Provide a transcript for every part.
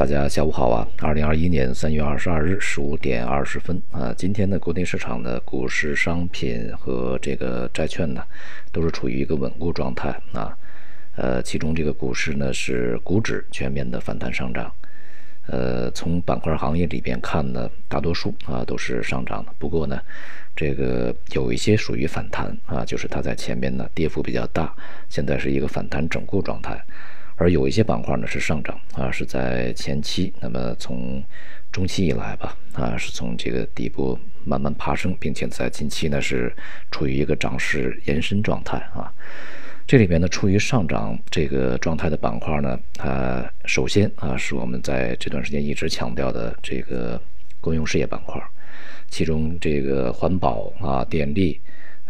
大家下午好啊！二零二一年三月二十二日十五点二十分啊，今天的国内市场的股市、商品和这个债券呢，都是处于一个稳固状态啊。呃，其中这个股市呢是股指全面的反弹上涨。呃，从板块行业里边看呢，大多数啊都是上涨的。不过呢，这个有一些属于反弹啊，就是它在前面呢跌幅比较大，现在是一个反弹整固状态。而有一些板块呢是上涨啊，是在前期，那么从中期以来吧，啊，是从这个底部慢慢爬升，并且在近期呢是处于一个涨势延伸状态啊。这里边呢，处于上涨这个状态的板块呢，它首先啊是我们在这段时间一直强调的这个公用事业板块，其中这个环保啊、电力。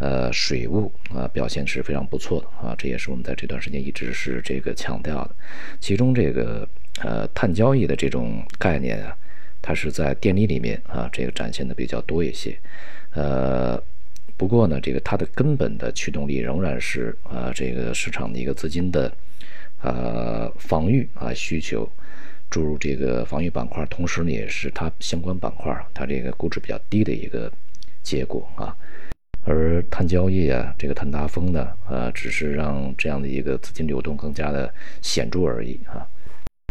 呃，水务啊表现是非常不错的啊，这也是我们在这段时间一直是这个强调的。其中这个呃碳交易的这种概念啊，它是在电力里面啊这个展现的比较多一些。呃，不过呢，这个它的根本的驱动力仍然是啊这个市场的一个资金的呃防御啊需求注入这个防御板块，同时呢也是它相关板块它这个估值比较低的一个结果啊。而碳交易啊，这个碳达峰呢，呃，只是让这样的一个资金流动更加的显著而已啊。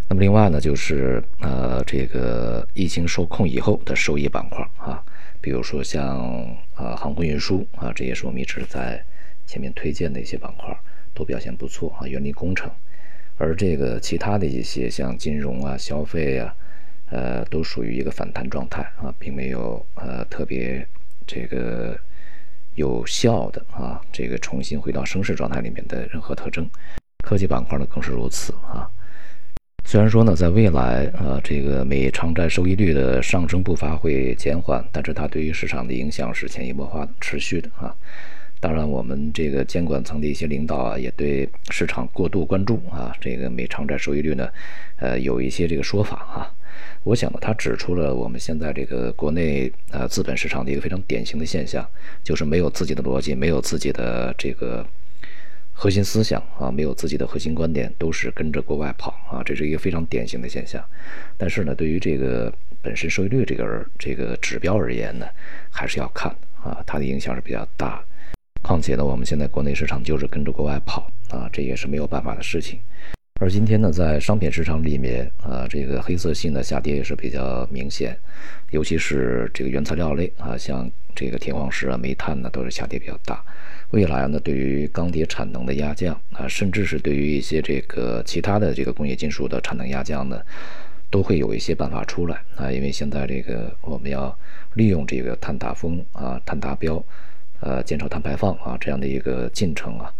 那么另外呢，就是呃，这个疫情受控以后的收益板块啊，比如说像啊航空运输啊，这也是我们一直在前面推荐的一些板块，都表现不错啊。园林工程，而这个其他的一些像金融啊、消费啊，呃，都属于一个反弹状态啊，并没有呃特别这个。有效的啊，这个重新回到升势状态里面的任何特征，科技板块呢更是如此啊。虽然说呢，在未来啊，这个美长债收益率的上升步伐会减缓，但是它对于市场的影响是潜移默化的、持续的啊。当然，我们这个监管层的一些领导啊，也对市场过度关注啊，这个美长债收益率呢，呃，有一些这个说法哈。我想呢，他指出了我们现在这个国内呃资本市场的一个非常典型的现象，就是没有自己的逻辑，没有自己的这个核心思想啊，没有自己的核心观点，都是跟着国外跑啊，这是一个非常典型的现象。但是呢，对于这个本身收益率这个这个指标而言呢，还是要看啊，它的影响是比较大。况且呢，我们现在国内市场就是跟着国外跑啊，这也是没有办法的事情。而今天呢，在商品市场里面，啊，这个黑色系呢下跌也是比较明显，尤其是这个原材料类啊，像这个铁矿石啊、煤炭呢，都是下跌比较大。未来呢，对于钢铁产能的压降啊，甚至是对于一些这个其他的这个工业金属的产能压降呢，都会有一些办法出来啊。因为现在这个我们要利用这个碳达峰啊、碳达标，呃，减少碳排放啊这样的一个进程啊。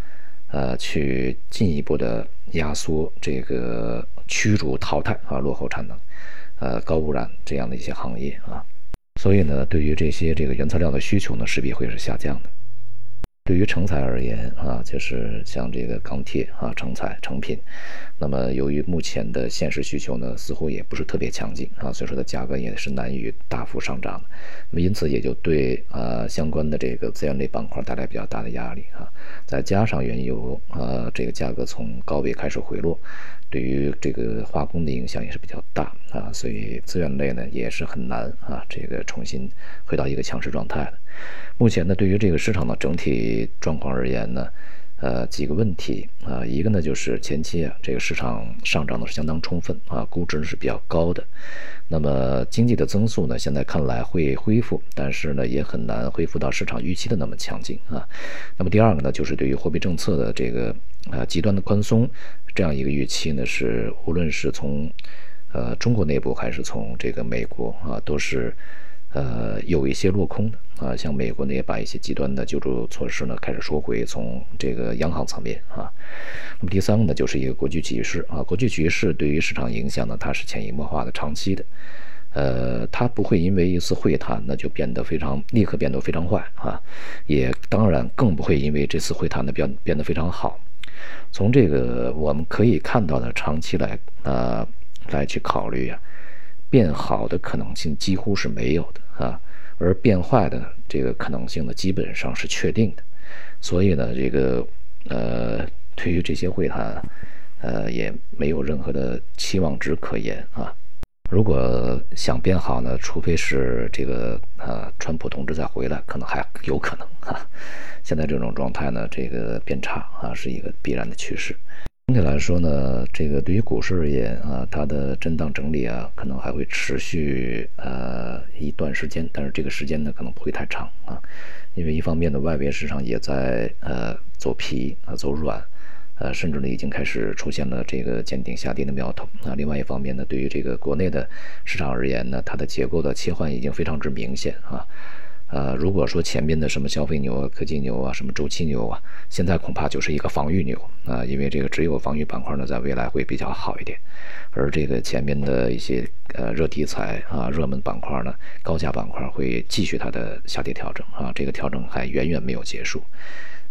呃，去进一步的压缩这个驱逐淘汰啊落后产能，呃高污染这样的一些行业啊，所以呢，对于这些这个原材料的需求呢，势必会是下降的。对于成材而言啊，就是像这个钢铁啊，成材成品，那么由于目前的现实需求呢，似乎也不是特别强劲啊，所以说的价格也是难以大幅上涨的。那么因此也就对啊相关的这个资源类板块带来比较大的压力啊。再加上原油啊这个价格从高位开始回落，对于这个化工的影响也是比较大啊，所以资源类呢也是很难啊这个重新回到一个强势状态的。目前呢，对于这个市场的整体状况而言呢，呃，几个问题啊，一个呢就是前期啊，这个市场上涨的是相当充分啊，估值是比较高的，那么经济的增速呢，现在看来会恢复，但是呢，也很难恢复到市场预期的那么强劲啊。那么第二个呢，就是对于货币政策的这个啊极端的宽松这样一个预期呢，是无论是从呃中国内部还是从这个美国啊，都是。呃，有一些落空的啊，像美国呢也把一些极端的救助措施呢开始收回，从这个央行层面啊。那么第三个呢，就是一个国际局势啊，国际局势对于市场影响呢，它是潜移默化的、长期的。呃，它不会因为一次会谈那就变得非常立刻变得非常坏啊，也当然更不会因为这次会谈呢变变得非常好。从这个我们可以看到的长期来啊来去考虑呀。变好的可能性几乎是没有的啊，而变坏的这个可能性呢，基本上是确定的。所以呢，这个呃，对于这些会谈，呃，也没有任何的期望值可言啊。如果想变好呢，除非是这个呃川普同志再回来，可能还有可能哈。现在这种状态呢，这个变差啊，是一个必然的趋势。总体来说呢，这个对于股市而言啊，它的震荡整理啊，可能还会持续呃一段时间，但是这个时间呢，可能不会太长啊，因为一方面呢，外围市场也在呃走皮啊走软。呃，甚至呢，已经开始出现了这个见顶下跌的苗头啊。另外一方面呢，对于这个国内的市场而言呢，它的结构的切换已经非常之明显啊。呃，如果说前面的什么消费牛啊、科技牛啊、什么周期牛啊，现在恐怕就是一个防御牛啊，因为这个只有防御板块呢，在未来会比较好一点。而这个前面的一些呃热题材啊、热门板块呢、高价板块会继续它的下跌调整啊，这个调整还远远没有结束，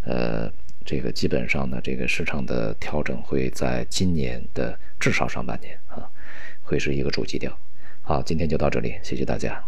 呃。这个基本上呢，这个市场的调整会在今年的至少上半年啊，会是一个主基调。好，今天就到这里，谢谢大家。